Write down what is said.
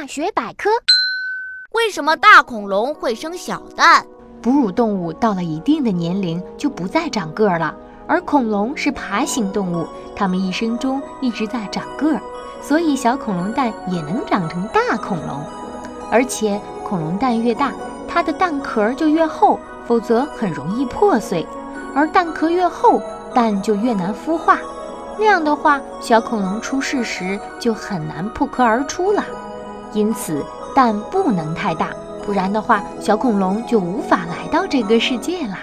大学百科：为什么大恐龙会生小蛋？哺乳动物到了一定的年龄就不再长个儿了，而恐龙是爬行动物，它们一生中一直在长个儿，所以小恐龙蛋也能长成大恐龙。而且恐龙蛋越大，它的蛋壳就越厚，否则很容易破碎；而蛋壳越厚，蛋就越难孵化。那样的话，小恐龙出世时就很难破壳而出了。因此，蛋不能太大，不然的话，小恐龙就无法来到这个世界了。